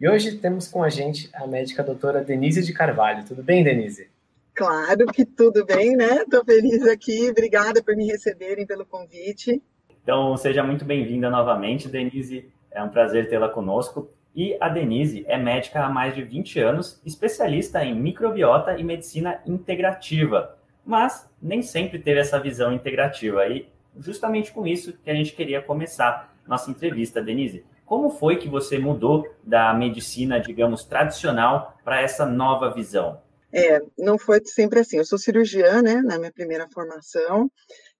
E hoje temos com a gente a médica doutora Denise de Carvalho. Tudo bem, Denise? Claro que tudo bem, né? Estou feliz aqui. Obrigada por me receberem pelo convite. Então, seja muito bem-vinda novamente, Denise. É um prazer tê-la conosco. E a Denise é médica há mais de 20 anos, especialista em microbiota e medicina integrativa, mas nem sempre teve essa visão integrativa. E justamente com isso que a gente queria começar nossa entrevista, Denise. Como foi que você mudou da medicina, digamos, tradicional para essa nova visão? É, não foi sempre assim. Eu sou cirurgiã, né, na minha primeira formação,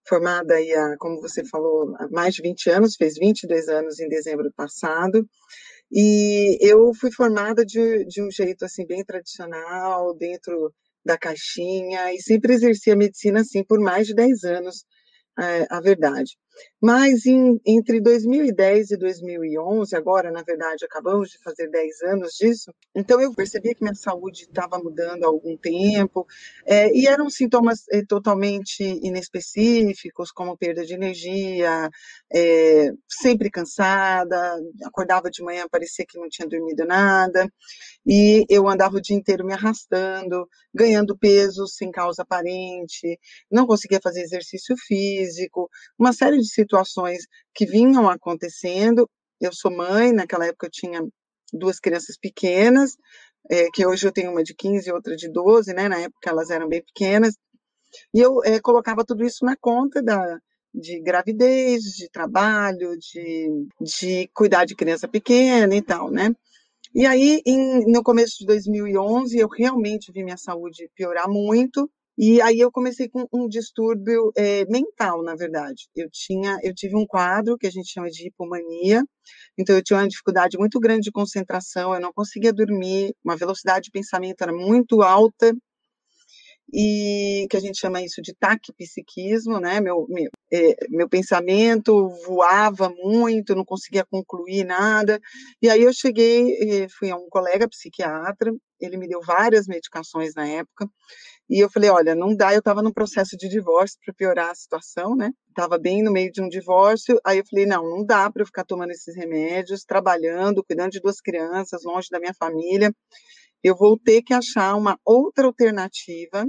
formada aí, há, como você falou, há mais de 20 anos, fez 22 anos em dezembro passado. E eu fui formada de, de um jeito assim bem tradicional, dentro da caixinha, e sempre exerci a medicina assim por mais de 10 anos é, a verdade. Mas em, entre 2010 e 2011, agora, na verdade, acabamos de fazer 10 anos disso, então eu percebi que minha saúde estava mudando há algum tempo, é, e eram sintomas é, totalmente inespecíficos, como perda de energia, é, sempre cansada, acordava de manhã, parecia que não tinha dormido nada, e eu andava o dia inteiro me arrastando, ganhando peso sem causa aparente, não conseguia fazer exercício físico, uma série de situações que vinham acontecendo. Eu sou mãe, naquela época eu tinha duas crianças pequenas, é, que hoje eu tenho uma de 15 e outra de 12, né? Na época elas eram bem pequenas. E eu é, colocava tudo isso na conta da, de gravidez, de trabalho, de, de cuidar de criança pequena e tal, né? E aí, em, no começo de 2011, eu realmente vi minha saúde piorar muito. E aí eu comecei com um distúrbio é, mental, na verdade. Eu tinha, eu tive um quadro que a gente chama de hipomania. Então eu tinha uma dificuldade muito grande de concentração. Eu não conseguia dormir. Uma velocidade de pensamento era muito alta e que a gente chama isso de taquipsiquismo, né? Meu, meu, é, meu pensamento voava muito, não conseguia concluir nada. E aí eu cheguei, eh, fui a um colega psiquiatra, ele me deu várias medicações na época, e eu falei, olha, não dá, eu estava num processo de divórcio para piorar a situação, né? Estava bem no meio de um divórcio, aí eu falei, não, não dá para eu ficar tomando esses remédios, trabalhando, cuidando de duas crianças, longe da minha família. Eu vou ter que achar uma outra alternativa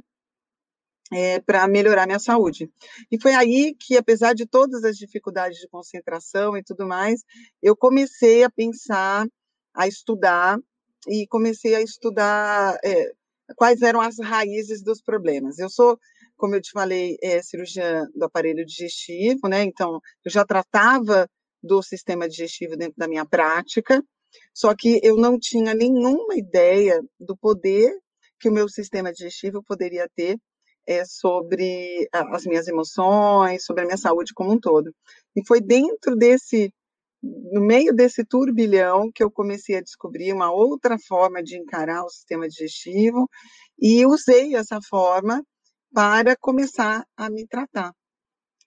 é, eh, para melhorar minha saúde. E foi aí que, apesar de todas as dificuldades de concentração e tudo mais, eu comecei a pensar, a estudar, e comecei a estudar é, quais eram as raízes dos problemas. Eu sou, como eu te falei, é, cirurgiã do aparelho digestivo, né? Então, eu já tratava do sistema digestivo dentro da minha prática, só que eu não tinha nenhuma ideia do poder que o meu sistema digestivo poderia ter é, sobre as minhas emoções, sobre a minha saúde como um todo. E foi dentro desse, no meio desse turbilhão que eu comecei a descobrir uma outra forma de encarar o sistema digestivo e usei essa forma para começar a me tratar.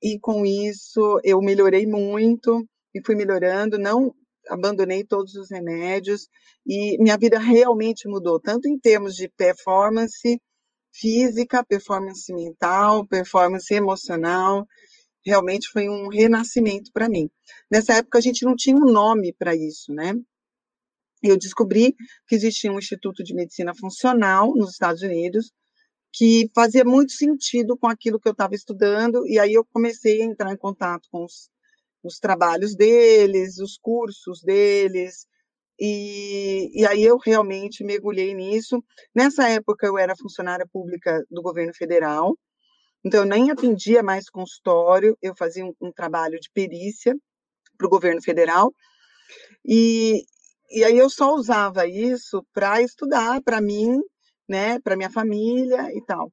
E com isso eu melhorei muito e fui melhorando, não abandonei todos os remédios e minha vida realmente mudou, tanto em termos de performance física, performance mental, performance emocional. Realmente foi um renascimento para mim. Nessa época a gente não tinha um nome para isso, né? Eu descobri que existia um Instituto de Medicina Funcional nos Estados Unidos que fazia muito sentido com aquilo que eu estava estudando, e aí eu comecei a entrar em contato com os, os trabalhos deles, os cursos deles, e, e, aí eu realmente mergulhei nisso. Nessa época eu era funcionária pública do governo federal, então eu nem atendia mais consultório, eu fazia um, um trabalho de perícia para o governo federal. E, e aí eu só usava isso para estudar para mim, né, para minha família e tal.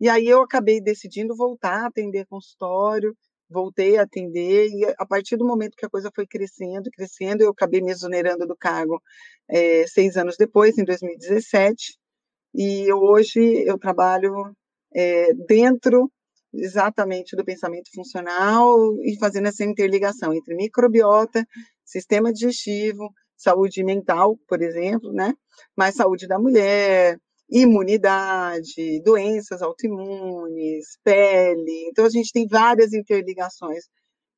E aí eu acabei decidindo voltar a atender consultório, voltei a atender, e a partir do momento que a coisa foi crescendo, crescendo, eu acabei me exonerando do cargo é, seis anos depois, em 2017, e eu, hoje eu trabalho é, dentro exatamente do pensamento funcional e fazendo essa interligação entre microbiota, sistema digestivo, saúde mental, por exemplo, né? Mas saúde da mulher, imunidade, doenças autoimunes, pele. Então, a gente tem várias interligações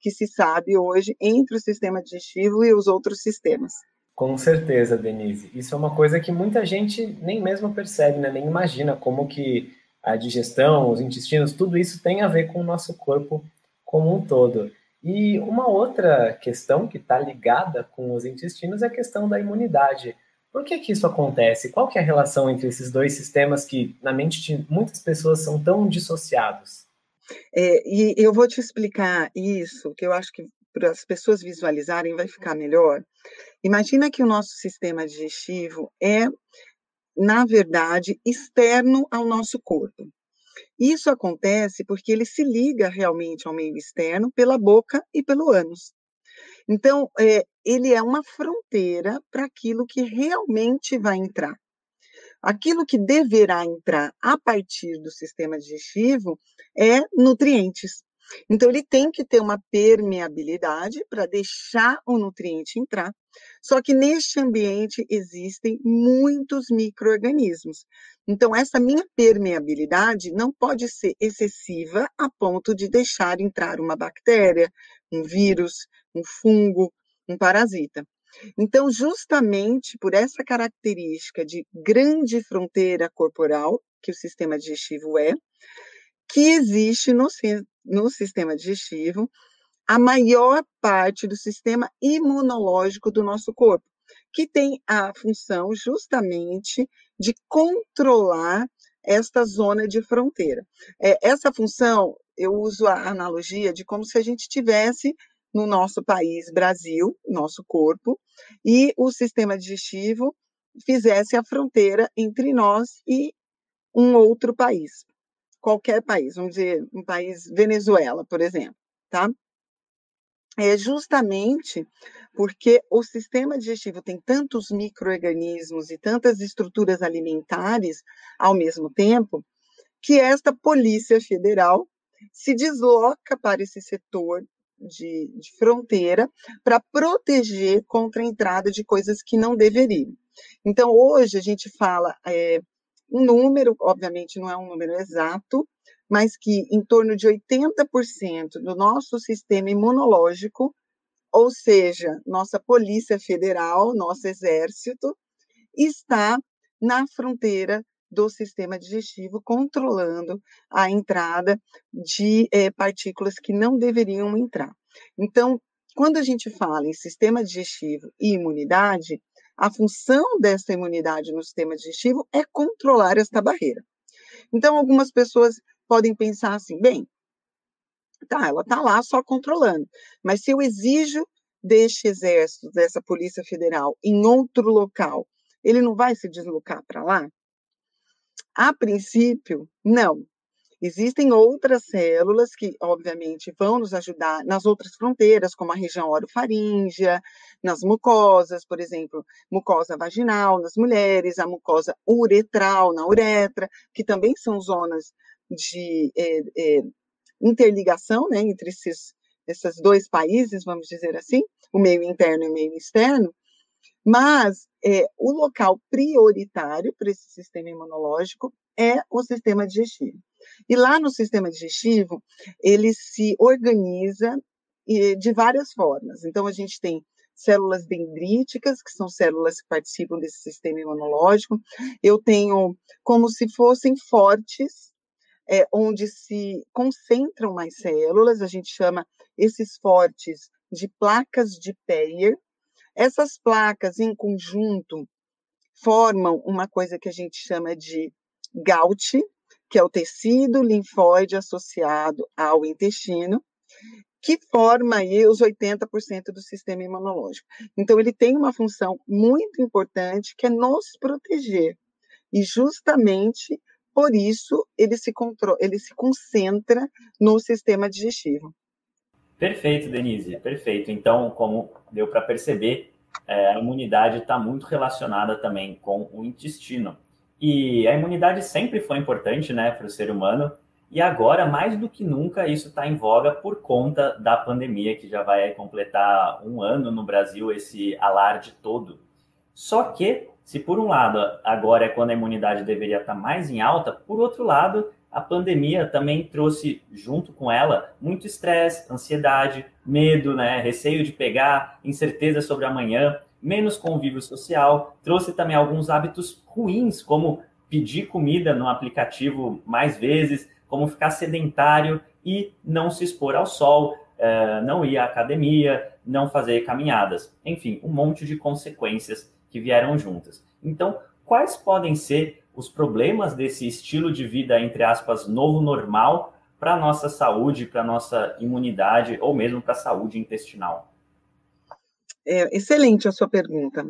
que se sabe hoje entre o sistema digestivo e os outros sistemas. Com certeza, Denise. Isso é uma coisa que muita gente nem mesmo percebe, né? nem imagina como que a digestão, os intestinos, tudo isso tem a ver com o nosso corpo como um todo. E uma outra questão que está ligada com os intestinos é a questão da imunidade. Por que, que isso acontece? Qual que é a relação entre esses dois sistemas que, na mente de muitas pessoas, são tão dissociados? É, e eu vou te explicar isso, que eu acho que para as pessoas visualizarem vai ficar melhor. Imagina que o nosso sistema digestivo é, na verdade, externo ao nosso corpo. Isso acontece porque ele se liga realmente ao meio externo pela boca e pelo ânus. Então, é, ele é uma fronteira para aquilo que realmente vai entrar. Aquilo que deverá entrar a partir do sistema digestivo é nutrientes. Então, ele tem que ter uma permeabilidade para deixar o nutriente entrar. Só que neste ambiente existem muitos micro-organismos. Então, essa minha permeabilidade não pode ser excessiva a ponto de deixar entrar uma bactéria, um vírus, um fungo, um parasita. Então, justamente por essa característica de grande fronteira corporal, que o sistema digestivo é, que existe no, no sistema digestivo a maior parte do sistema imunológico do nosso corpo, que tem a função justamente de controlar esta zona de fronteira. É, essa função, eu uso a analogia de como se a gente tivesse no nosso país, Brasil, nosso corpo, e o sistema digestivo fizesse a fronteira entre nós e um outro país, qualquer país, vamos dizer, um país Venezuela, por exemplo, tá? É justamente porque o sistema digestivo tem tantos microorganismos e tantas estruturas alimentares ao mesmo tempo, que esta Polícia Federal se desloca para esse setor de, de fronteira para proteger contra a entrada de coisas que não deveriam. Então, hoje a gente fala é, um número, obviamente não é um número exato, mas que em torno de 80% do nosso sistema imunológico, ou seja, nossa Polícia Federal, nosso Exército, está na fronteira do sistema digestivo, controlando a entrada de é, partículas que não deveriam entrar. Então, quando a gente fala em sistema digestivo e imunidade, a função dessa imunidade no sistema digestivo é controlar esta barreira. Então, algumas pessoas podem pensar assim, bem, tá, ela está lá só controlando, mas se eu exijo deste exército, dessa Polícia Federal, em outro local, ele não vai se deslocar para lá? A princípio, não. Existem outras células que, obviamente, vão nos ajudar nas outras fronteiras, como a região orofaríngea, nas mucosas, por exemplo, mucosa vaginal nas mulheres, a mucosa uretral na uretra, que também são zonas de é, é, interligação né, entre esses, esses dois países, vamos dizer assim, o meio interno e o meio externo, mas é, o local prioritário para esse sistema imunológico é o sistema digestivo. E lá no sistema digestivo, ele se organiza de várias formas. Então, a gente tem células dendríticas, que são células que participam desse sistema imunológico. Eu tenho como se fossem fortes, é, onde se concentram mais células, a gente chama esses fortes de placas de Peyer, essas placas, em conjunto, formam uma coisa que a gente chama de GAUT, que é o tecido linfóide associado ao intestino, que forma aí os 80% do sistema imunológico. Então, ele tem uma função muito importante, que é nos proteger. E justamente por isso ele se, controla, ele se concentra no sistema digestivo. Perfeito, Denise, perfeito. Então, como deu para perceber, é, a imunidade está muito relacionada também com o intestino. E a imunidade sempre foi importante né, para o ser humano, e agora, mais do que nunca, isso está em voga por conta da pandemia, que já vai completar um ano no Brasil, esse alarde todo. Só que, se por um lado agora é quando a imunidade deveria estar mais em alta, por outro lado, a pandemia também trouxe junto com ela muito estresse, ansiedade, medo, né, receio de pegar, incerteza sobre amanhã, menos convívio social, trouxe também alguns hábitos ruins, como pedir comida no aplicativo mais vezes, como ficar sedentário e não se expor ao sol, eh, não ir à academia, não fazer caminhadas. Enfim, um monte de consequências que vieram juntas. Então, quais podem ser os problemas desse estilo de vida, entre aspas, novo normal para a nossa saúde, para a nossa imunidade ou mesmo para a saúde intestinal? É, excelente a sua pergunta.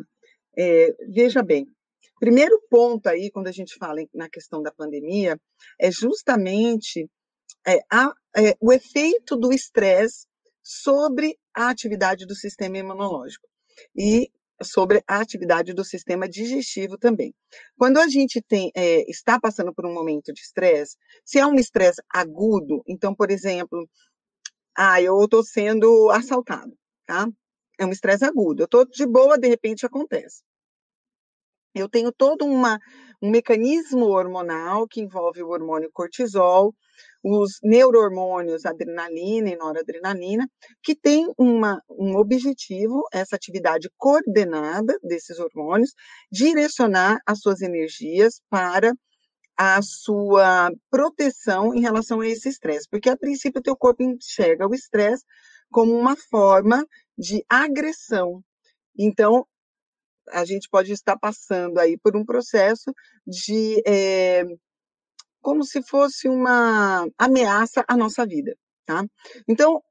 É, veja bem, primeiro ponto aí, quando a gente fala na questão da pandemia, é justamente é, a, é, o efeito do estresse sobre a atividade do sistema imunológico. E sobre a atividade do sistema digestivo também. Quando a gente tem, é, está passando por um momento de estresse, se é um estresse agudo, então, por exemplo, Ah, eu estou sendo assaltado, tá? É um estresse agudo. Eu estou de boa, de repente acontece. Eu tenho todo uma, um mecanismo hormonal que envolve o hormônio cortisol, os neurohormônios adrenalina e noradrenalina, que tem uma, um objetivo, essa atividade coordenada desses hormônios, direcionar as suas energias para a sua proteção em relação a esse estresse, porque a princípio o teu corpo enxerga o estresse como uma forma de agressão. Então, a gente pode estar passando aí por um processo de é, como se fosse uma ameaça à nossa vida, tá? Então,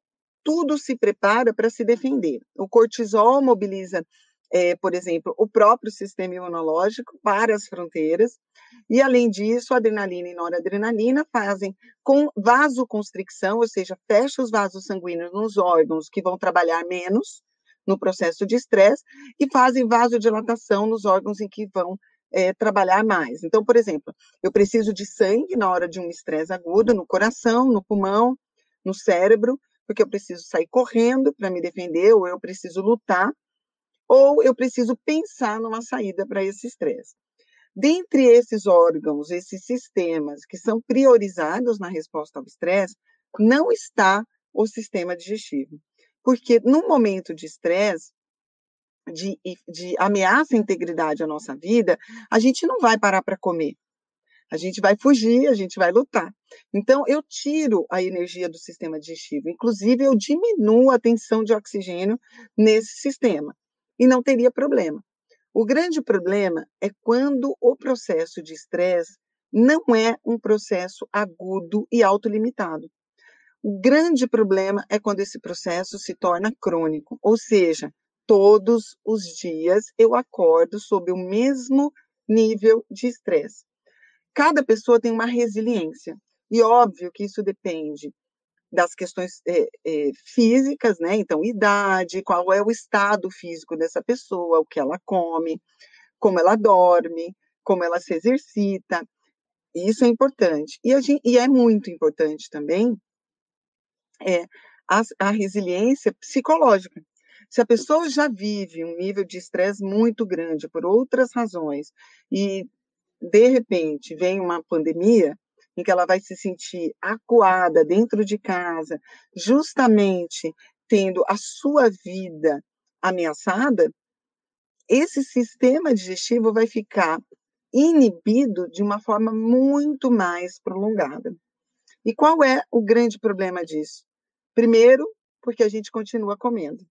tudo se prepara para se defender. O cortisol mobiliza, é, por exemplo, o próprio sistema imunológico para as fronteiras, e além disso, a adrenalina e noradrenalina fazem com vasoconstricção, ou seja, fecha os vasos sanguíneos nos órgãos que vão trabalhar menos no processo de estresse e fazem vasodilatação nos órgãos em que vão é, trabalhar mais. Então, por exemplo, eu preciso de sangue na hora de um estresse agudo, no coração, no pulmão, no cérebro, porque eu preciso sair correndo para me defender, ou eu preciso lutar, ou eu preciso pensar numa saída para esse estresse. Dentre esses órgãos, esses sistemas que são priorizados na resposta ao estresse, não está o sistema digestivo. Porque no momento de estresse, de, de ameaça à integridade à nossa vida, a gente não vai parar para comer. A gente vai fugir, a gente vai lutar. Então, eu tiro a energia do sistema digestivo. Inclusive, eu diminuo a tensão de oxigênio nesse sistema. E não teria problema. O grande problema é quando o processo de estresse não é um processo agudo e autolimitado. O grande problema é quando esse processo se torna crônico, ou seja, todos os dias eu acordo sob o mesmo nível de estresse. Cada pessoa tem uma resiliência, e óbvio que isso depende das questões é, é, físicas, né? Então, idade, qual é o estado físico dessa pessoa, o que ela come, como ela dorme, como ela se exercita. Isso é importante. E, gente, e é muito importante também é, a, a resiliência psicológica. Se a pessoa já vive um nível de estresse muito grande por outras razões e de repente vem uma pandemia em que ela vai se sentir acuada dentro de casa, justamente tendo a sua vida ameaçada, esse sistema digestivo vai ficar inibido de uma forma muito mais prolongada. E qual é o grande problema disso? Primeiro, porque a gente continua comendo.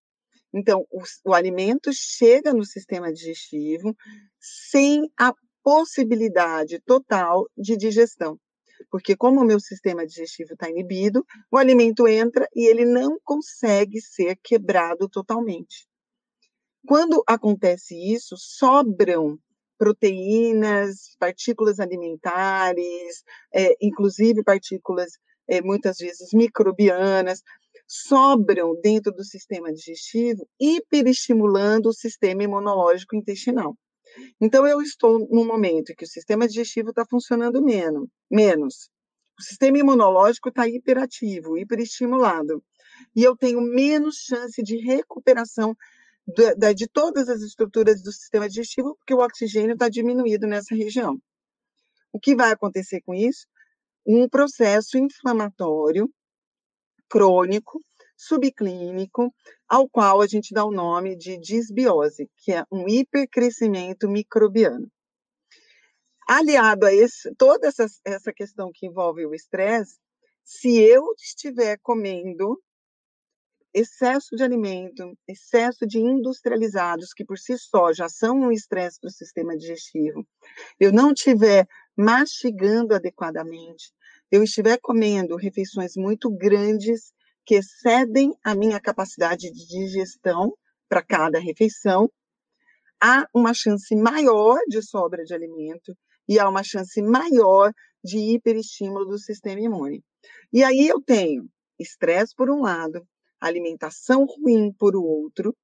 Então, o, o alimento chega no sistema digestivo sem a possibilidade total de digestão. Porque, como o meu sistema digestivo está inibido, o alimento entra e ele não consegue ser quebrado totalmente. Quando acontece isso, sobram proteínas, partículas alimentares, é, inclusive partículas, é, muitas vezes microbianas, sobram dentro do sistema digestivo, hiperestimulando o sistema imunológico intestinal. Então, eu estou num momento em que o sistema digestivo está funcionando menos, menos. O sistema imunológico está hiperativo, hiperestimulado. E eu tenho menos chance de recuperação de, de todas as estruturas do sistema digestivo, porque o oxigênio está diminuído nessa região. O que vai acontecer com isso? Um processo inflamatório crônico, subclínico, ao qual a gente dá o nome de disbiose, que é um hipercrescimento microbiano. Aliado a esse, toda essa, essa questão que envolve o estresse, se eu estiver comendo excesso de alimento, excesso de industrializados, que por si só já são um estresse para o sistema digestivo, eu não estiver mastigando adequadamente, eu estiver comendo refeições muito grandes que excedem a minha capacidade de digestão para cada refeição, há uma chance maior de sobra de alimento e há uma chance maior de hiperestímulo do sistema imune. E aí eu tenho estresse por um lado, alimentação ruim por outro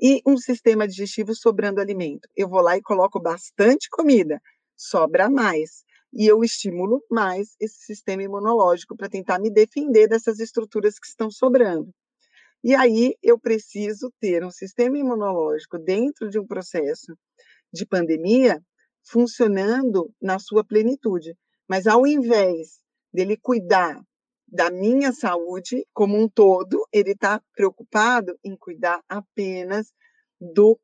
e um sistema digestivo sobrando alimento. Eu vou lá e coloco bastante comida, sobra mais. E eu estimulo mais esse sistema imunológico para tentar me defender dessas estruturas que estão sobrando. E aí eu preciso ter um sistema imunológico dentro de um processo de pandemia funcionando na sua plenitude. Mas ao invés dele cuidar da minha saúde como um todo, ele está preocupado em cuidar apenas do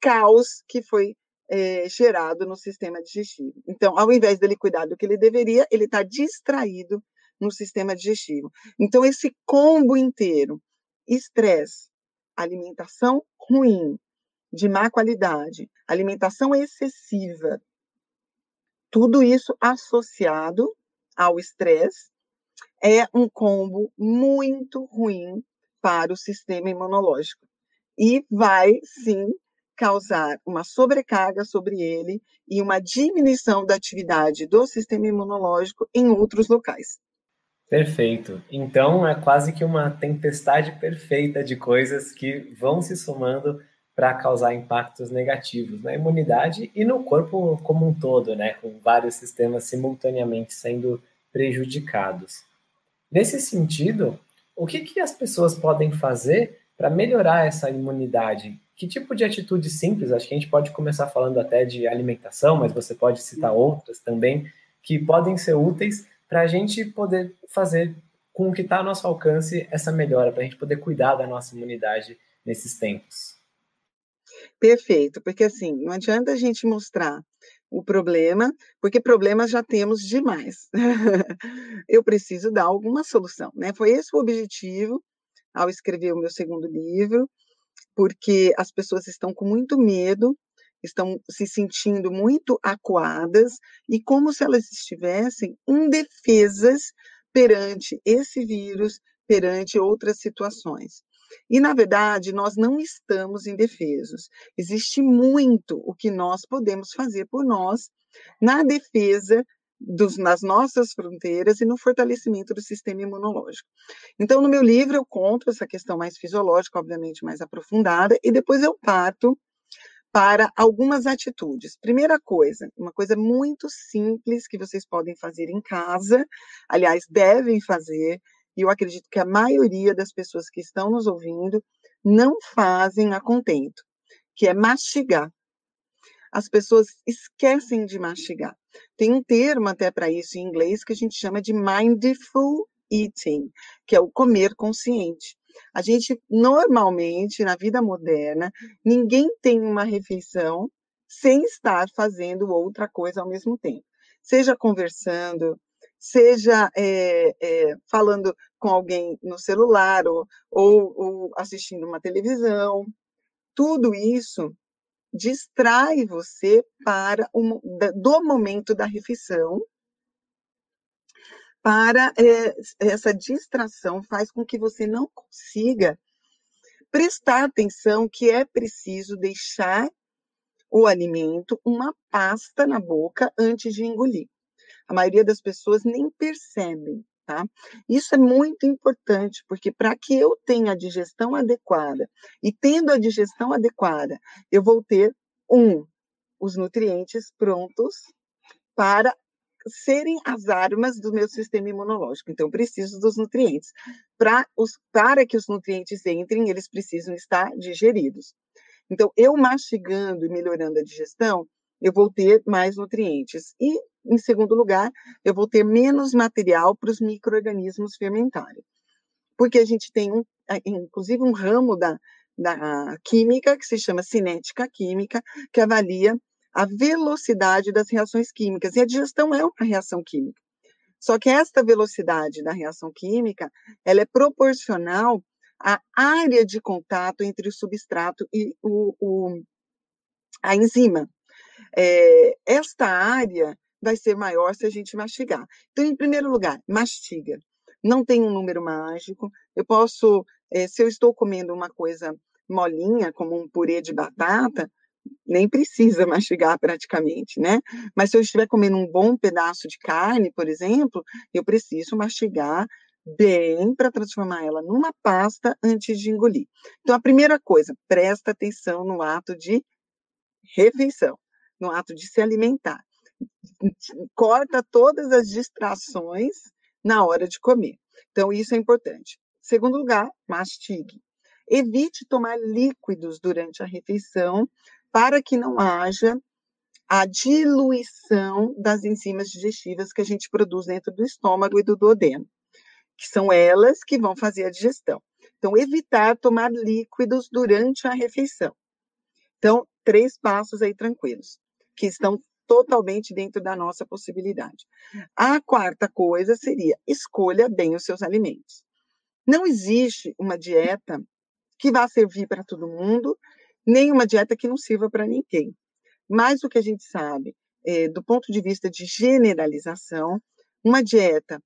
caos que foi é, gerado no sistema digestivo. Então, ao invés dele cuidar do que ele deveria, ele está distraído no sistema digestivo. Então, esse combo inteiro, estresse, alimentação ruim, de má qualidade, alimentação excessiva, tudo isso associado ao estresse é um combo muito ruim para o sistema imunológico e vai sim causar uma sobrecarga sobre ele e uma diminuição da atividade do sistema imunológico em outros locais. Perfeito. Então é quase que uma tempestade perfeita de coisas que vão se somando para causar impactos negativos na imunidade e no corpo como um todo, né, com vários sistemas simultaneamente sendo prejudicados. Nesse sentido, o que, que as pessoas podem fazer para melhorar essa imunidade? Que tipo de atitude simples? Acho que a gente pode começar falando até de alimentação, mas você pode citar outras também que podem ser úteis para a gente poder fazer com o que está ao nosso alcance essa melhora, para a gente poder cuidar da nossa imunidade nesses tempos. Perfeito, porque assim, não adianta a gente mostrar o problema, porque problemas já temos demais. Eu preciso dar alguma solução, né? Foi esse o objetivo ao escrever o meu segundo livro, porque as pessoas estão com muito medo, estão se sentindo muito acuadas e como se elas estivessem indefesas perante esse vírus, perante outras situações. E, na verdade, nós não estamos indefesos. Existe muito o que nós podemos fazer por nós na defesa dos, nas nossas fronteiras e no fortalecimento do sistema imunológico. Então, no meu livro, eu conto essa questão mais fisiológica, obviamente mais aprofundada, e depois eu parto para algumas atitudes. Primeira coisa, uma coisa muito simples que vocês podem fazer em casa, aliás, devem fazer, e eu acredito que a maioria das pessoas que estão nos ouvindo não fazem a contento, que é mastigar as pessoas esquecem de mastigar. Tem um termo até para isso em inglês que a gente chama de mindful eating, que é o comer consciente. A gente normalmente na vida moderna, ninguém tem uma refeição sem estar fazendo outra coisa ao mesmo tempo. Seja conversando, seja é, é, falando com alguém no celular ou, ou, ou assistindo uma televisão. Tudo isso distrai você para o, do momento da refeição, para é, essa distração faz com que você não consiga prestar atenção que é preciso deixar o alimento uma pasta na boca antes de engolir. A maioria das pessoas nem percebem Tá? Isso é muito importante, porque para que eu tenha a digestão adequada, e tendo a digestão adequada, eu vou ter, um, os nutrientes prontos para serem as armas do meu sistema imunológico. Então, preciso dos nutrientes. Os, para que os nutrientes entrem, eles precisam estar digeridos. Então, eu mastigando e melhorando a digestão, eu vou ter mais nutrientes. E em segundo lugar, eu vou ter menos material para os micro-organismos fermentarem. Porque a gente tem, um, inclusive, um ramo da, da química que se chama cinética química, que avalia a velocidade das reações químicas. E a digestão é uma reação química. Só que esta velocidade da reação química, ela é proporcional à área de contato entre o substrato e o, o a enzima. É, esta área vai ser maior se a gente mastigar. Então, em primeiro lugar, mastiga. Não tem um número mágico. Eu posso, é, se eu estou comendo uma coisa molinha, como um purê de batata, nem precisa mastigar praticamente, né? Mas se eu estiver comendo um bom pedaço de carne, por exemplo, eu preciso mastigar bem para transformar ela numa pasta antes de engolir. Então, a primeira coisa, presta atenção no ato de refeição, no ato de se alimentar corta todas as distrações na hora de comer. Então, isso é importante. Segundo lugar, mastigue. Evite tomar líquidos durante a refeição para que não haja a diluição das enzimas digestivas que a gente produz dentro do estômago e do duodeno, que são elas que vão fazer a digestão. Então, evitar tomar líquidos durante a refeição. Então, três passos aí tranquilos, que estão totalmente dentro da nossa possibilidade. A quarta coisa seria escolha bem os seus alimentos. Não existe uma dieta que vá servir para todo mundo, nem uma dieta que não sirva para ninguém. Mas o que a gente sabe, é, do ponto de vista de generalização, uma dieta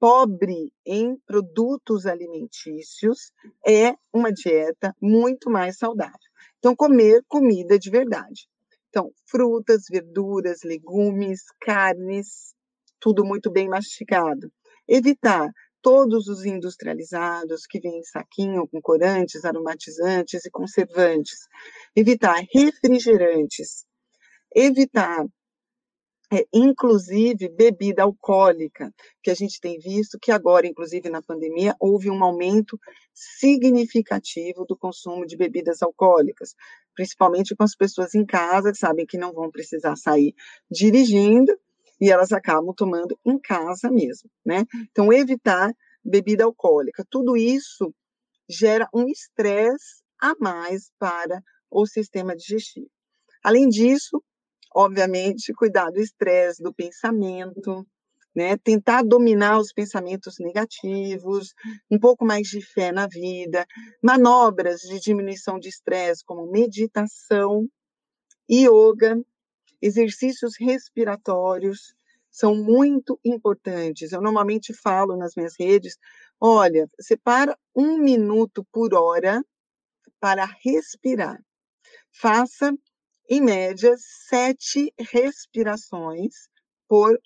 pobre em produtos alimentícios é uma dieta muito mais saudável. Então, comer comida de verdade. Então, frutas, verduras, legumes, carnes, tudo muito bem mastigado. Evitar todos os industrializados que vêm em saquinho com corantes, aromatizantes e conservantes. Evitar refrigerantes. Evitar é, inclusive bebida alcoólica, que a gente tem visto que agora, inclusive na pandemia, houve um aumento significativo do consumo de bebidas alcoólicas, principalmente com as pessoas em casa, que sabem que não vão precisar sair dirigindo, e elas acabam tomando em casa mesmo, né? Então, evitar bebida alcoólica. Tudo isso gera um estresse a mais para o sistema digestivo. Além disso, obviamente, cuidar do estresse, do pensamento, né? Tentar dominar os pensamentos negativos, um pouco mais de fé na vida, manobras de diminuição de estresse, como meditação, yoga, exercícios respiratórios, são muito importantes. Eu normalmente falo nas minhas redes: olha, separa um minuto por hora para respirar. Faça em média, sete respirações por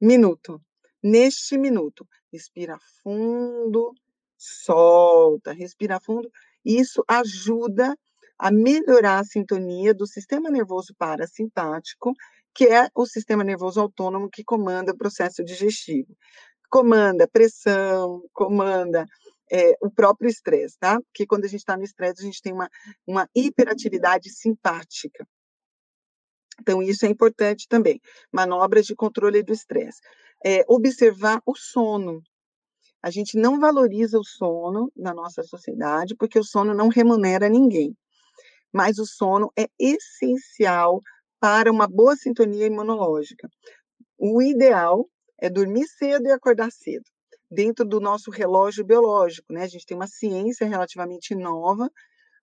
minuto. Neste minuto, respira fundo, solta, respira fundo. Isso ajuda a melhorar a sintonia do sistema nervoso parasimpático, que é o sistema nervoso autônomo que comanda o processo digestivo. Comanda pressão, comanda é, o próprio estresse, tá? Porque quando a gente está no estresse, a gente tem uma, uma hiperatividade simpática. Então, isso é importante também. Manobras de controle do estresse. É, observar o sono. A gente não valoriza o sono na nossa sociedade, porque o sono não remunera ninguém. Mas o sono é essencial para uma boa sintonia imunológica. O ideal é dormir cedo e acordar cedo, dentro do nosso relógio biológico, né? A gente tem uma ciência relativamente nova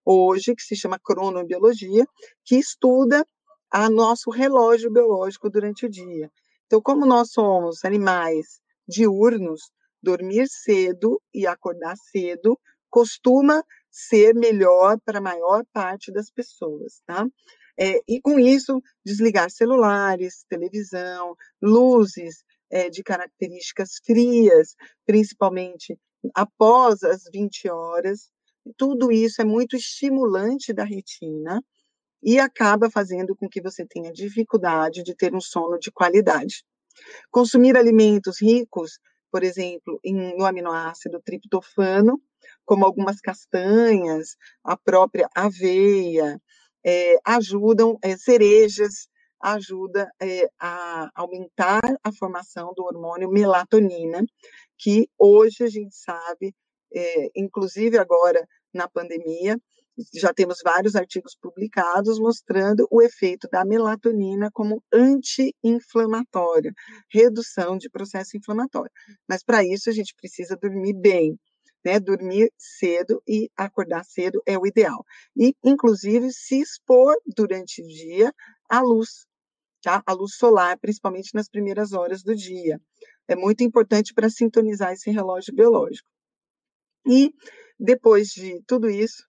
hoje que se chama cronobiologia, que estuda a nosso relógio biológico durante o dia. Então, como nós somos animais diurnos, dormir cedo e acordar cedo costuma ser melhor para a maior parte das pessoas, tá? É, e com isso, desligar celulares, televisão, luzes é, de características frias, principalmente após as 20 horas, tudo isso é muito estimulante da retina e acaba fazendo com que você tenha dificuldade de ter um sono de qualidade. Consumir alimentos ricos, por exemplo, em, no aminoácido triptofano, como algumas castanhas, a própria aveia, é, ajudam, é, cerejas, ajuda é, a aumentar a formação do hormônio melatonina, que hoje a gente sabe, é, inclusive agora na pandemia, já temos vários artigos publicados mostrando o efeito da melatonina como anti-inflamatório, redução de processo inflamatório. Mas para isso a gente precisa dormir bem, né? Dormir cedo e acordar cedo é o ideal. E, inclusive, se expor durante o dia à luz, tá? A luz solar, principalmente nas primeiras horas do dia. É muito importante para sintonizar esse relógio biológico. E depois de tudo isso,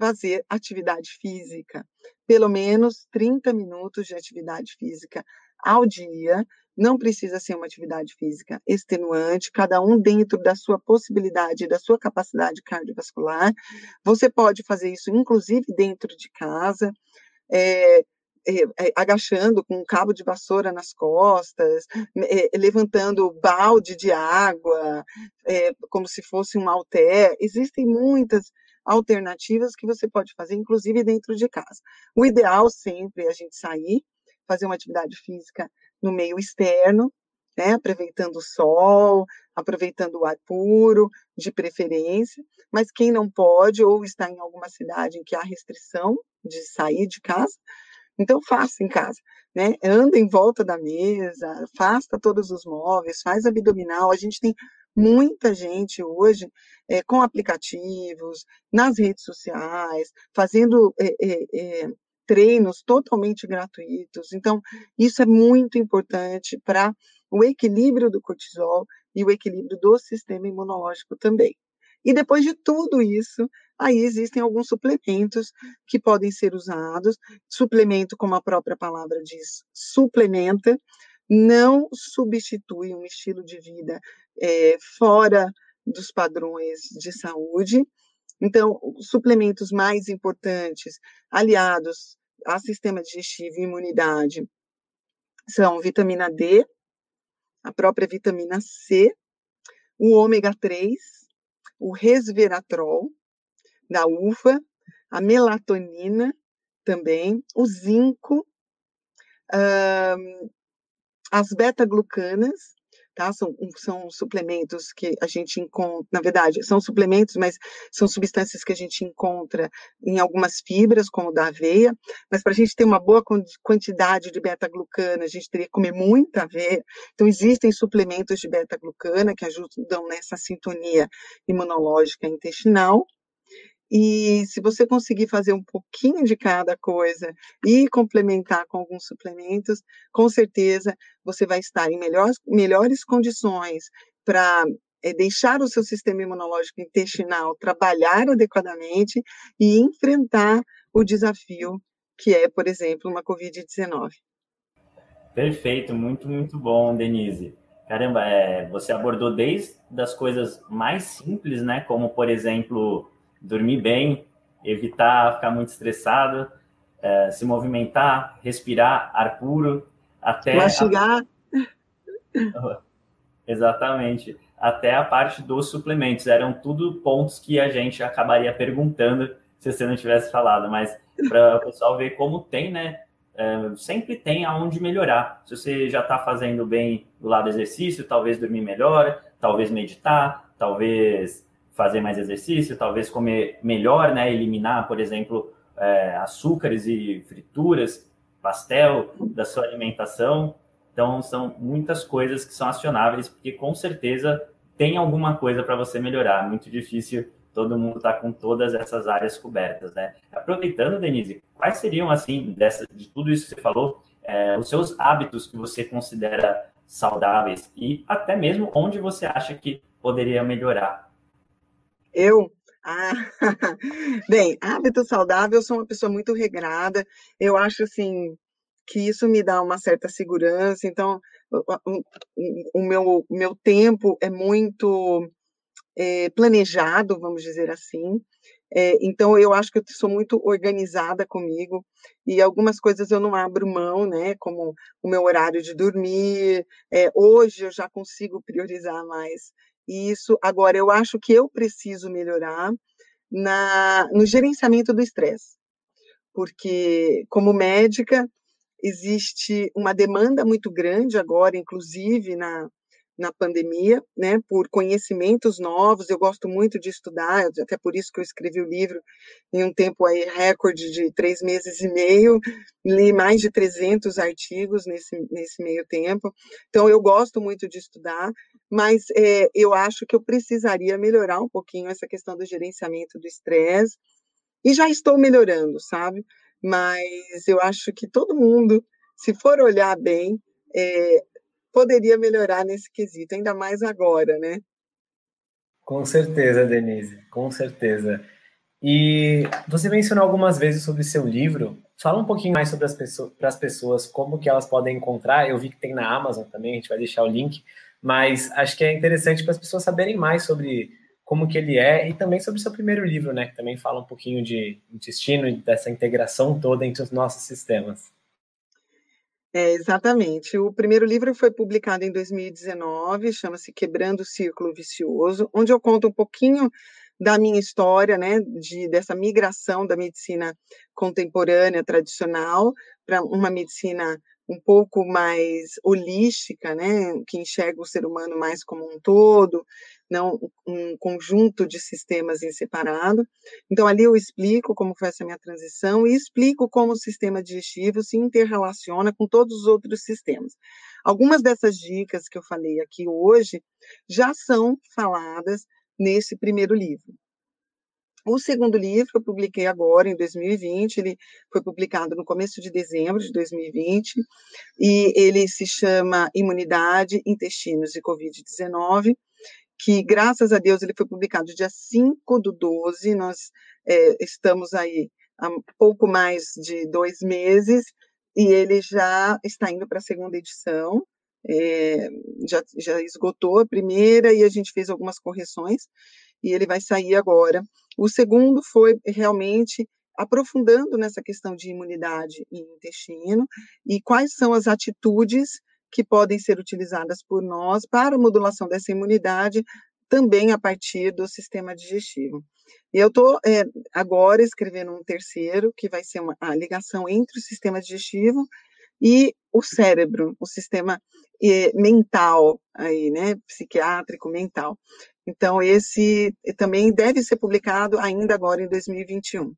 fazer atividade física, pelo menos 30 minutos de atividade física ao dia. Não precisa ser uma atividade física extenuante, cada um dentro da sua possibilidade, da sua capacidade cardiovascular. Você pode fazer isso, inclusive, dentro de casa. É, agachando com um cabo de vassoura nas costas, levantando balde de água, como se fosse um halter. Existem muitas alternativas que você pode fazer, inclusive dentro de casa. O ideal sempre é a gente sair, fazer uma atividade física no meio externo, né, aproveitando o sol, aproveitando o ar puro, de preferência, mas quem não pode ou está em alguma cidade em que há restrição de sair de casa, então faça em casa, né? Anda em volta da mesa, afasta todos os móveis, faz abdominal. A gente tem muita gente hoje é, com aplicativos, nas redes sociais, fazendo é, é, treinos totalmente gratuitos. Então, isso é muito importante para o equilíbrio do cortisol e o equilíbrio do sistema imunológico também. E depois de tudo isso, aí existem alguns suplementos que podem ser usados. Suplemento, como a própria palavra diz, suplementa, não substitui um estilo de vida é, fora dos padrões de saúde. Então, suplementos mais importantes, aliados a sistema digestivo e imunidade, são vitamina D, a própria vitamina C, o ômega 3, o resveratrol da uva, a melatonina também, o zinco, as beta-glucanas, tá? São, são suplementos que a gente encontra, na verdade, são suplementos, mas são substâncias que a gente encontra em algumas fibras, como da aveia, mas para a gente ter uma boa quantidade de beta-glucana, a gente teria que comer muita aveia. Então, existem suplementos de beta-glucana que ajudam nessa sintonia imunológica intestinal, e se você conseguir fazer um pouquinho de cada coisa e complementar com alguns suplementos, com certeza você vai estar em melhores, melhores condições para é, deixar o seu sistema imunológico intestinal trabalhar adequadamente e enfrentar o desafio que é, por exemplo, uma Covid-19. Perfeito, muito, muito bom, Denise. Caramba, é, você abordou desde as coisas mais simples, né? Como, por exemplo, dormir bem, evitar ficar muito estressado, é, se movimentar, respirar ar puro, até. Mastigar. A... Exatamente. Até a parte dos suplementos. Eram tudo pontos que a gente acabaria perguntando se você não tivesse falado, mas para o pessoal ver como tem, né? É, sempre tem aonde melhorar. Se você já está fazendo bem do lado do exercício, talvez dormir melhor, talvez meditar, talvez fazer mais exercício, talvez comer melhor, né? Eliminar, por exemplo, é, açúcares e frituras, pastel da sua alimentação. Então, são muitas coisas que são acionáveis, porque com certeza tem alguma coisa para você melhorar. Muito difícil todo mundo estar tá com todas essas áreas cobertas, né? Aproveitando, Denise, quais seriam, assim, de tudo isso que você falou, é, os seus hábitos que você considera saudáveis e até mesmo onde você acha que poderia melhorar eu? Ah, bem, hábito saudável, eu sou uma pessoa muito regrada, eu acho assim que isso me dá uma certa segurança, então o, o meu, meu tempo é muito é, planejado, vamos dizer assim, é, então eu acho que eu sou muito organizada comigo e algumas coisas eu não abro mão, né? Como o meu horário de dormir. É, hoje eu já consigo priorizar mais isso. Agora, eu acho que eu preciso melhorar na, no gerenciamento do estresse, porque, como médica, existe uma demanda muito grande agora, inclusive na, na pandemia, né, por conhecimentos novos. Eu gosto muito de estudar, até por isso que eu escrevi o livro em um tempo aí recorde de três meses e meio. Li mais de 300 artigos nesse, nesse meio tempo. Então, eu gosto muito de estudar, mas é, eu acho que eu precisaria melhorar um pouquinho essa questão do gerenciamento do estresse. E já estou melhorando, sabe? Mas eu acho que todo mundo, se for olhar bem, é, poderia melhorar nesse quesito, ainda mais agora, né? Com certeza, Denise, com certeza. E você mencionou algumas vezes sobre seu livro. Fala um pouquinho mais sobre as pessoas, para as pessoas, como que elas podem encontrar. Eu vi que tem na Amazon também, a gente vai deixar o link, mas acho que é interessante para as pessoas saberem mais sobre como que ele é e também sobre o seu primeiro livro, né, que também fala um pouquinho de intestino e dessa integração toda entre os nossos sistemas. É, exatamente. O primeiro livro foi publicado em 2019, chama-se Quebrando o Círculo Vicioso, onde eu conto um pouquinho da minha história, né, de, dessa migração da medicina contemporânea tradicional para uma medicina um pouco mais holística, né, que enxerga o ser humano mais como um todo, não um conjunto de sistemas em separado. Então, ali eu explico como foi essa minha transição e explico como o sistema digestivo se interrelaciona com todos os outros sistemas. Algumas dessas dicas que eu falei aqui hoje já são faladas nesse primeiro livro. O segundo livro eu publiquei agora, em 2020, ele foi publicado no começo de dezembro de 2020, e ele se chama Imunidade, Intestinos e Covid-19, que, graças a Deus, ele foi publicado dia 5 do 12, nós é, estamos aí há pouco mais de dois meses, e ele já está indo para a segunda edição, é, já, já esgotou a primeira e a gente fez algumas correções, e ele vai sair agora. O segundo foi realmente aprofundando nessa questão de imunidade e intestino e quais são as atitudes que podem ser utilizadas por nós para a modulação dessa imunidade também a partir do sistema digestivo. E eu estou é, agora escrevendo um terceiro, que vai ser uma, a ligação entre o sistema digestivo e o cérebro, o sistema é, mental, aí, né, psiquiátrico, mental. Então, esse também deve ser publicado ainda agora em 2021.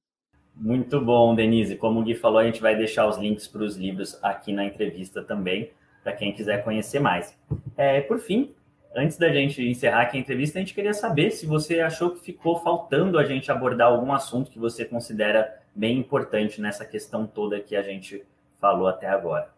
Muito bom, Denise. Como o Gui falou, a gente vai deixar os links para os livros aqui na entrevista também, para quem quiser conhecer mais. É, por fim, antes da gente encerrar aqui a entrevista, a gente queria saber se você achou que ficou faltando a gente abordar algum assunto que você considera bem importante nessa questão toda que a gente falou até agora.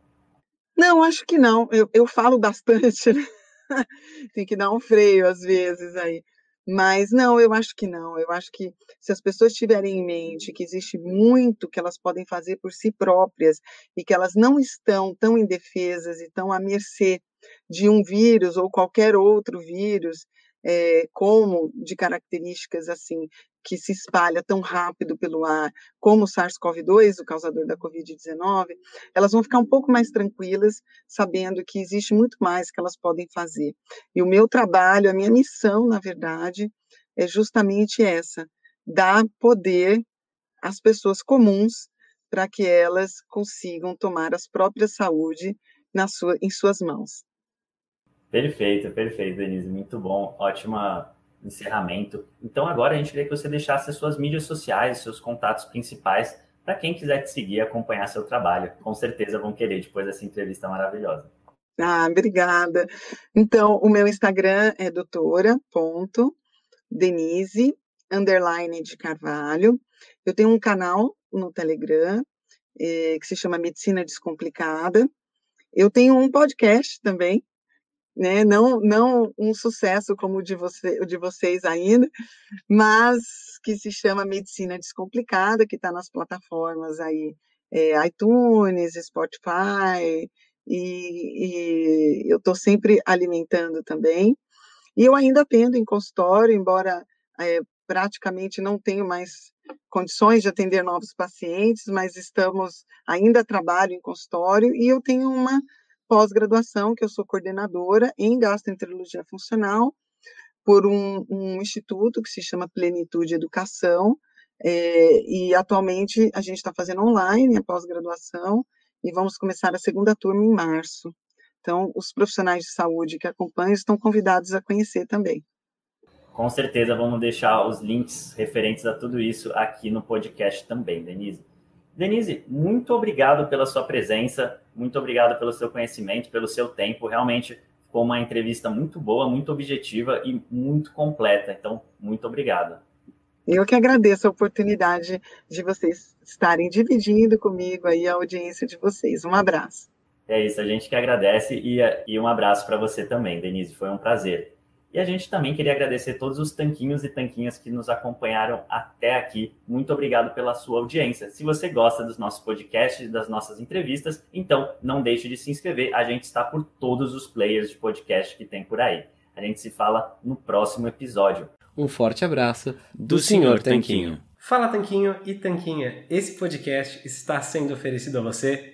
Não, acho que não. Eu, eu falo bastante, né? tem que dar um freio às vezes aí. Mas não, eu acho que não. Eu acho que se as pessoas tiverem em mente que existe muito que elas podem fazer por si próprias e que elas não estão tão indefesas e tão à mercê de um vírus ou qualquer outro vírus, é, como de características assim que se espalha tão rápido pelo ar, como o SARS-CoV-2, o causador da Covid-19, elas vão ficar um pouco mais tranquilas, sabendo que existe muito mais que elas podem fazer. E o meu trabalho, a minha missão, na verdade, é justamente essa: dar poder às pessoas comuns para que elas consigam tomar as próprias saúde na sua, em suas mãos. Perfeito, perfeito, Denise. Muito bom. Ótima encerramento. Então, agora a gente queria que você deixasse as suas mídias sociais, seus contatos principais, para quem quiser te seguir e acompanhar seu trabalho. Com certeza vão querer depois dessa entrevista maravilhosa. Ah, obrigada. Então, o meu Instagram é doutora.denise, underline de Carvalho. Eu tenho um canal no Telegram, eh, que se chama Medicina Descomplicada. Eu tenho um podcast também, né? Não, não um sucesso como o de, você, o de vocês ainda, mas que se chama Medicina Descomplicada, que está nas plataformas aí, é, iTunes, Spotify, e, e eu estou sempre alimentando também. E eu ainda atendo em consultório, embora é, praticamente não tenho mais condições de atender novos pacientes, mas estamos ainda trabalho em consultório e eu tenho uma pós-graduação, que eu sou coordenadora em gastroenterologia funcional, por um, um instituto que se chama Plenitude Educação, é, e atualmente a gente está fazendo online a pós-graduação, e vamos começar a segunda turma em março. Então, os profissionais de saúde que acompanham estão convidados a conhecer também. Com certeza vamos deixar os links referentes a tudo isso aqui no podcast também, Denise. Denise, muito obrigado pela sua presença, muito obrigado pelo seu conhecimento, pelo seu tempo. Realmente foi uma entrevista muito boa, muito objetiva e muito completa. Então, muito obrigado. Eu que agradeço a oportunidade de vocês estarem dividindo comigo aí a audiência de vocês. Um abraço. É isso, a gente que agradece e, e um abraço para você também, Denise. Foi um prazer. E a gente também queria agradecer todos os tanquinhos e tanquinhas que nos acompanharam até aqui. Muito obrigado pela sua audiência. Se você gosta dos nossos podcasts, das nossas entrevistas, então não deixe de se inscrever. A gente está por todos os players de podcast que tem por aí. A gente se fala no próximo episódio. Um forte abraço do, do Senhor Tanquinho. Fala Tanquinho e Tanquinha. Esse podcast está sendo oferecido a você